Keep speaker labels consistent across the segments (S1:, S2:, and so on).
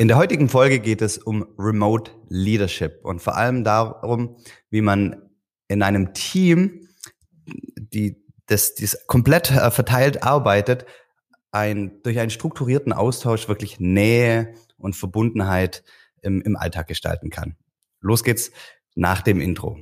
S1: In der heutigen Folge geht es um Remote Leadership und vor allem darum, wie man in einem Team, die das, das komplett äh, verteilt arbeitet, ein, durch einen strukturierten Austausch wirklich Nähe und Verbundenheit im, im Alltag gestalten kann. Los geht's nach dem Intro.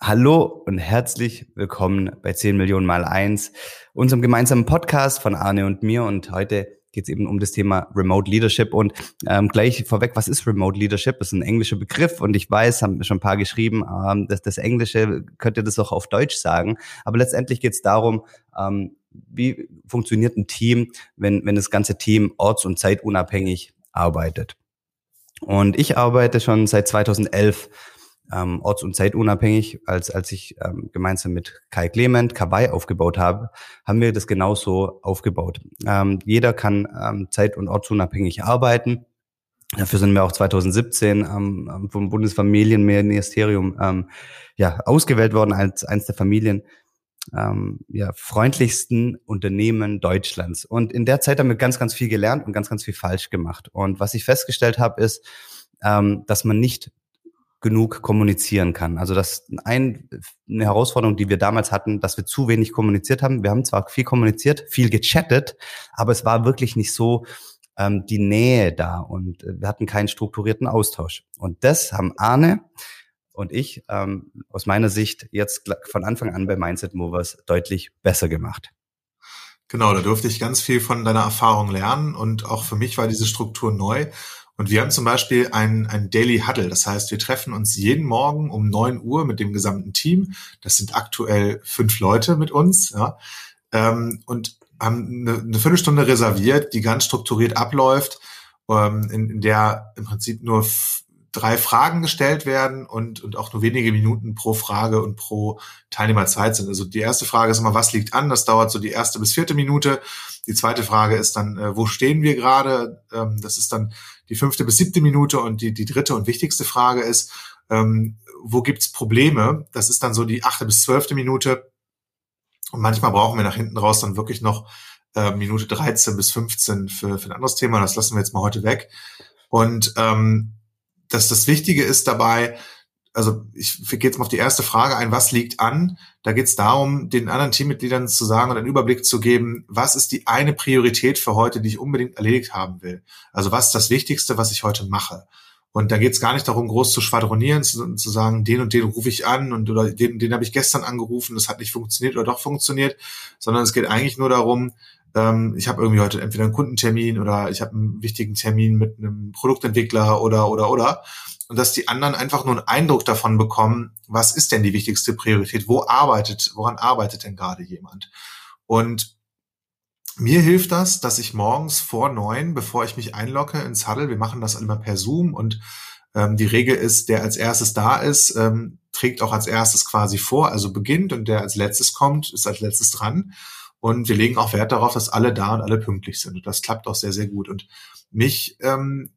S1: Hallo und herzlich willkommen bei 10 Millionen mal eins, unserem gemeinsamen Podcast von Arne und mir. Und heute geht es eben um das Thema Remote Leadership. Und ähm, gleich vorweg, was ist Remote Leadership? Das ist ein englischer Begriff und ich weiß, haben schon ein paar geschrieben, ähm, dass das Englische könnte das auch auf Deutsch sagen. Aber letztendlich geht es darum, ähm, wie funktioniert ein Team, wenn, wenn das ganze Team orts- und zeitunabhängig arbeitet. Und ich arbeite schon seit 2011 ähm, orts- und zeitunabhängig, als, als ich ähm, gemeinsam mit Kai Clement Kawaii aufgebaut habe, haben wir das genauso aufgebaut. Ähm, jeder kann ähm, zeit- und ortsunabhängig arbeiten. Dafür sind wir auch 2017 ähm, vom Bundesfamilienministerium ähm, ja, ausgewählt worden als eines der Familien ähm, ja, freundlichsten Unternehmen Deutschlands. Und in der Zeit haben wir ganz, ganz viel gelernt und ganz, ganz viel falsch gemacht. Und was ich festgestellt habe, ist, ähm, dass man nicht genug kommunizieren kann. Also das ein, eine Herausforderung, die wir damals hatten, dass wir zu wenig kommuniziert haben. Wir haben zwar viel kommuniziert, viel gechattet, aber es war wirklich nicht so ähm, die Nähe da und äh, wir hatten keinen strukturierten Austausch. Und das haben Arne und ich ähm, aus meiner Sicht jetzt von Anfang an bei Mindset Movers deutlich besser gemacht.
S2: Genau, da durfte ich ganz viel von deiner Erfahrung lernen und auch für mich war diese Struktur neu und wir haben zum Beispiel ein, ein Daily Huddle. Das heißt, wir treffen uns jeden Morgen um neun Uhr mit dem gesamten Team. Das sind aktuell fünf Leute mit uns. Ja, ähm, und haben eine, eine Viertelstunde reserviert, die ganz strukturiert abläuft, ähm, in, in der im Prinzip nur drei Fragen gestellt werden und, und auch nur wenige Minuten pro Frage und pro Teilnehmer Zeit sind. Also die erste Frage ist immer, was liegt an? Das dauert so die erste bis vierte Minute. Die zweite Frage ist dann, äh, wo stehen wir gerade? Ähm, das ist dann die fünfte bis siebte Minute und die, die dritte und wichtigste Frage ist, ähm, wo gibt's Probleme? Das ist dann so die achte bis zwölfte Minute. Und manchmal brauchen wir nach hinten raus dann wirklich noch äh, Minute 13 bis 15 für, für ein anderes Thema. Das lassen wir jetzt mal heute weg. Und ähm, dass das Wichtige ist dabei, also ich gehe jetzt mal auf die erste Frage ein, was liegt an? Da geht es darum, den anderen Teammitgliedern zu sagen und einen Überblick zu geben, was ist die eine Priorität für heute, die ich unbedingt erledigt haben will. Also was ist das Wichtigste, was ich heute mache? Und da geht es gar nicht darum, groß zu schwadronieren, zu, zu, sagen, den und den rufe ich an und oder den, den habe ich gestern angerufen, das hat nicht funktioniert oder doch funktioniert, sondern es geht eigentlich nur darum, ähm, ich habe irgendwie heute entweder einen Kundentermin oder ich habe einen wichtigen Termin mit einem Produktentwickler oder oder oder und dass die anderen einfach nur einen Eindruck davon bekommen, was ist denn die wichtigste Priorität, wo arbeitet, woran arbeitet denn gerade jemand? Und mir hilft das, dass ich morgens vor neun, bevor ich mich einlogge ins Huddle, wir machen das immer per Zoom und ähm, die Regel ist, der als erstes da ist, ähm, trägt auch als erstes quasi vor, also beginnt und der als letztes kommt, ist als letztes dran. Und wir legen auch Wert darauf, dass alle da und alle pünktlich sind. Und das klappt auch sehr, sehr gut. Und mich ähm,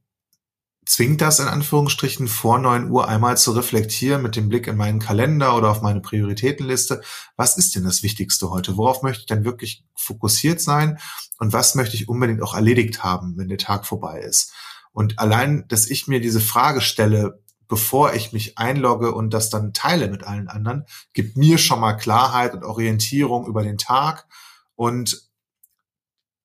S2: zwingt das in Anführungsstrichen vor neun Uhr einmal zu reflektieren mit dem Blick in meinen Kalender oder auf meine Prioritätenliste. Was ist denn das Wichtigste heute? Worauf möchte ich denn wirklich fokussiert sein? Und was möchte ich unbedingt auch erledigt haben, wenn der Tag vorbei ist? Und allein, dass ich mir diese Frage stelle, bevor ich mich einlogge und das dann teile mit allen anderen, gibt mir schon mal Klarheit und Orientierung über den Tag und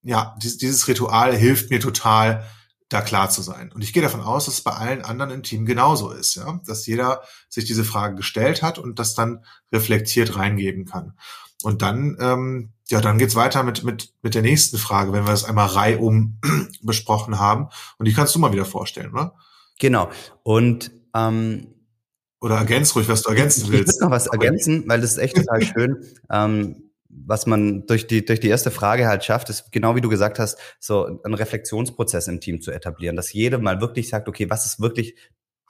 S2: ja, dieses Ritual hilft mir total, da klar zu sein. Und ich gehe davon aus, dass es bei allen anderen im Team genauso ist, ja, dass jeder sich diese Frage gestellt hat und das dann reflektiert reingeben kann. Und dann, ähm, ja, dann geht's weiter mit, mit, mit der nächsten Frage, wenn wir das einmal reihum besprochen haben. Und die kannst du mal wieder vorstellen, oder?
S1: Genau. Und ähm,
S2: oder ergänz ruhig, was du ergänzen willst.
S1: Ich würde noch was ergänzen, weil das ist echt total schön. Ähm, was man durch die, durch die erste Frage halt schafft, ist genau wie du gesagt hast, so einen Reflexionsprozess im Team zu etablieren, dass jeder mal wirklich sagt, okay, was ist wirklich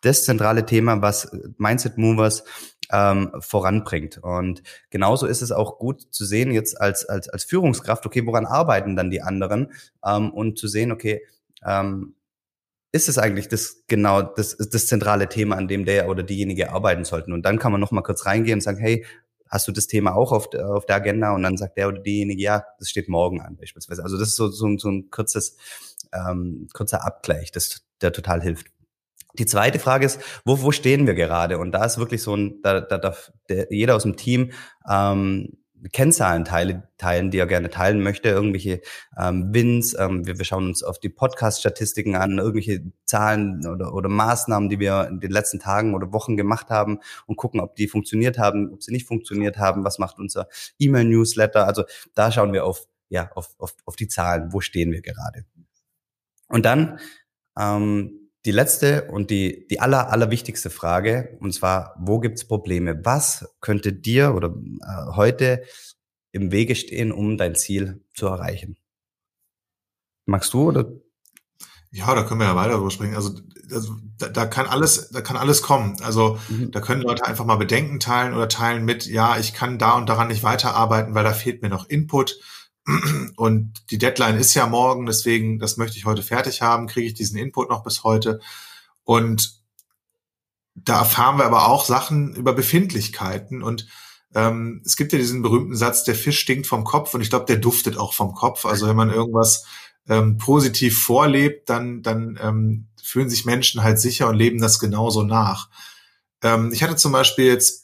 S1: das zentrale Thema, was Mindset Movers ähm, voranbringt. Und genauso ist es auch gut zu sehen jetzt als, als, als Führungskraft, okay, woran arbeiten dann die anderen ähm, und zu sehen, okay, ähm, ist es eigentlich das genau das, das zentrale Thema, an dem der oder diejenige arbeiten sollten. Und dann kann man noch mal kurz reingehen und sagen, hey, hast du das Thema auch auf, auf der Agenda? Und dann sagt der oder diejenige, ja, das steht morgen an beispielsweise. Also das ist so, so, so ein kurzes, ähm, kurzer Abgleich. Das, der total hilft. Die zweite Frage ist, wo, wo stehen wir gerade? Und da ist wirklich so ein, da, da darf der, jeder aus dem Team ähm, Kennzahlen teile, teilen, die er gerne teilen möchte, irgendwelche ähm, Wins. Ähm, wir, wir schauen uns auf die Podcast-Statistiken an, irgendwelche Zahlen oder, oder Maßnahmen, die wir in den letzten Tagen oder Wochen gemacht haben und gucken, ob die funktioniert haben, ob sie nicht funktioniert haben, was macht unser E-Mail-Newsletter. Also da schauen wir auf, ja, auf, auf, auf die Zahlen, wo stehen wir gerade. Und dann ähm, die letzte und die, die aller, allerwichtigste Frage, und zwar, wo gibt's Probleme? Was könnte dir oder äh, heute im Wege stehen, um dein Ziel zu erreichen? Magst du oder?
S2: Ja, da können wir ja weiter drüber sprechen. Also, also da, da kann alles, da kann alles kommen. Also mhm. da können Leute einfach mal Bedenken teilen oder teilen mit, ja, ich kann da und daran nicht weiterarbeiten, weil da fehlt mir noch Input und die Deadline ist ja morgen, deswegen, das möchte ich heute fertig haben, kriege ich diesen Input noch bis heute. Und da erfahren wir aber auch Sachen über Befindlichkeiten und ähm, es gibt ja diesen berühmten Satz, der Fisch stinkt vom Kopf und ich glaube, der duftet auch vom Kopf. Also wenn man irgendwas ähm, positiv vorlebt, dann, dann ähm, fühlen sich Menschen halt sicher und leben das genauso nach. Ähm, ich hatte zum Beispiel jetzt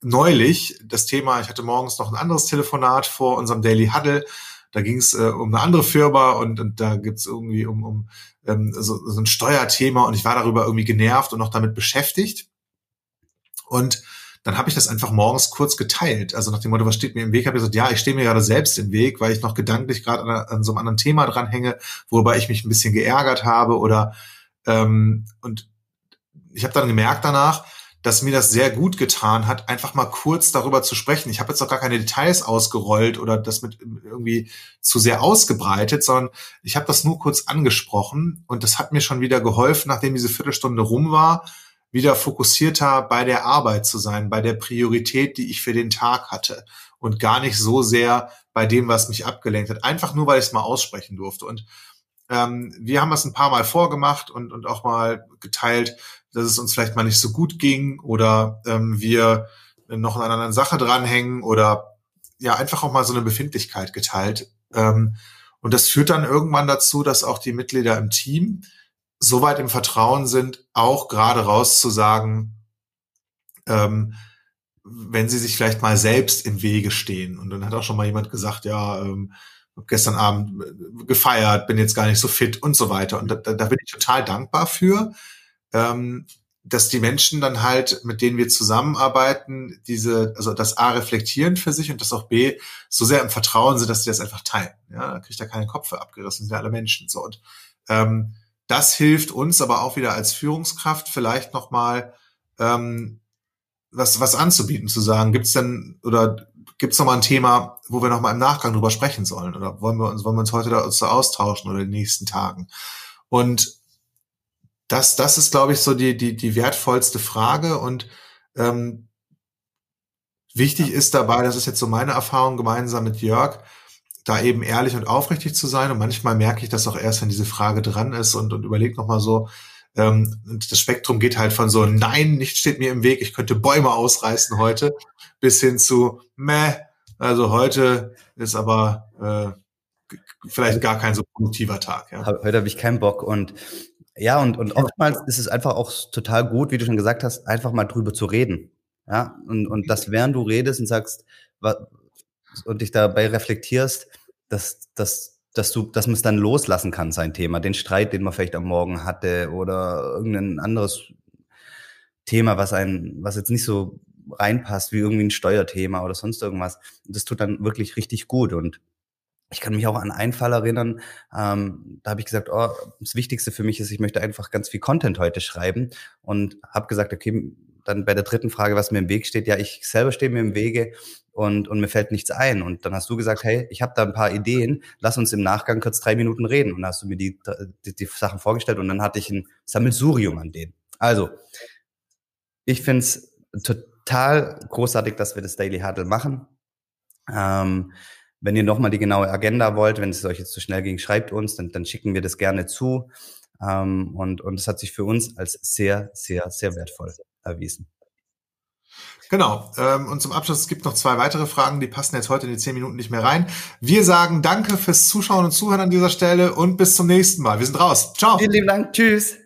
S2: neulich das Thema, ich hatte morgens noch ein anderes Telefonat vor unserem Daily Huddle. Da ging es äh, um eine andere Firma und, und da gibt's irgendwie um, um ähm, so, so ein Steuerthema und ich war darüber irgendwie genervt und noch damit beschäftigt. Und dann habe ich das einfach morgens kurz geteilt. Also nach dem Motto, was steht mir im Weg, habe ich gesagt, ja, ich stehe mir gerade selbst im Weg, weil ich noch gedanklich gerade an, an, so einem anderen Thema dranhänge, worüber ich mich ein bisschen geärgert habe oder ähm, und ich habe dann gemerkt danach, dass mir das sehr gut getan hat, einfach mal kurz darüber zu sprechen. Ich habe jetzt auch gar keine Details ausgerollt oder das mit irgendwie zu sehr ausgebreitet, sondern ich habe das nur kurz angesprochen und das hat mir schon wieder geholfen, nachdem diese Viertelstunde rum war, wieder fokussierter bei der Arbeit zu sein, bei der Priorität, die ich für den Tag hatte und gar nicht so sehr bei dem, was mich abgelenkt hat. Einfach nur, weil ich es mal aussprechen durfte. Und ähm, wir haben das ein paar Mal vorgemacht und, und auch mal geteilt, dass es uns vielleicht mal nicht so gut ging oder ähm, wir noch an einer anderen Sache dranhängen oder ja, einfach auch mal so eine Befindlichkeit geteilt. Ähm, und das führt dann irgendwann dazu, dass auch die Mitglieder im Team so weit im Vertrauen sind, auch gerade rauszusagen, ähm, wenn sie sich vielleicht mal selbst im Wege stehen. Und dann hat auch schon mal jemand gesagt, ja, ähm, gestern Abend äh, gefeiert, bin jetzt gar nicht so fit und so weiter. Und da, da bin ich total dankbar für, ähm, dass die Menschen dann halt, mit denen wir zusammenarbeiten, diese, also das A reflektieren für sich und das auch B so sehr im Vertrauen sind, dass sie das einfach teilen. Ja, da kriegt er keinen Kopf für abgerissen, sind ja alle Menschen. So und ähm, das hilft uns aber auch wieder als Führungskraft vielleicht nochmal ähm, was, was anzubieten, zu sagen, gibt's denn oder gibt's noch mal ein Thema, wo wir noch mal im Nachgang drüber sprechen sollen oder wollen wir uns wollen wir uns heute dazu austauschen oder in den nächsten Tagen? Und das, das ist, glaube ich, so die, die, die wertvollste Frage. Und ähm, wichtig ist dabei, das ist jetzt so meine Erfahrung gemeinsam mit Jörg, da eben ehrlich und aufrichtig zu sein. Und manchmal merke ich das auch erst, wenn diese Frage dran ist und, und überlege nochmal so, ähm, und das Spektrum geht halt von so, nein, nichts steht mir im Weg, ich könnte Bäume ausreißen heute, bis hin zu, meh, also heute ist aber äh, vielleicht gar kein so produktiver Tag.
S1: Ja. Heute habe ich keinen Bock und ja, und, und oftmals ist es einfach auch total gut, wie du schon gesagt hast, einfach mal drüber zu reden. Ja, und, und das, während du redest und sagst, und dich dabei reflektierst, dass, dass, dass du, dass man es dann loslassen kann, sein Thema, den Streit, den man vielleicht am Morgen hatte oder irgendein anderes Thema, was ein, was jetzt nicht so reinpasst, wie irgendwie ein Steuerthema oder sonst irgendwas. das tut dann wirklich richtig gut und ich kann mich auch an einen Fall erinnern, ähm, da habe ich gesagt, oh, das Wichtigste für mich ist, ich möchte einfach ganz viel Content heute schreiben und habe gesagt, okay, dann bei der dritten Frage, was mir im Weg steht, ja, ich selber stehe mir im Wege und, und mir fällt nichts ein. Und dann hast du gesagt, hey, ich habe da ein paar Ideen, lass uns im Nachgang kurz drei Minuten reden. Und dann hast du mir die, die, die Sachen vorgestellt und dann hatte ich ein Sammelsurium an denen. Also, ich finde es total großartig, dass wir das Daily Huddle machen. Ähm, wenn ihr nochmal die genaue Agenda wollt, wenn es euch jetzt zu schnell ging, schreibt uns, dann, dann schicken wir das gerne zu. Ähm, und, und das hat sich für uns als sehr, sehr, sehr wertvoll erwiesen.
S2: Genau. Ähm, und zum Abschluss, es gibt noch zwei weitere Fragen, die passen jetzt heute in die zehn Minuten nicht mehr rein. Wir sagen danke fürs Zuschauen und Zuhören an dieser Stelle und bis zum nächsten Mal. Wir sind raus. Ciao.
S1: Vielen lieben Dank. Tschüss.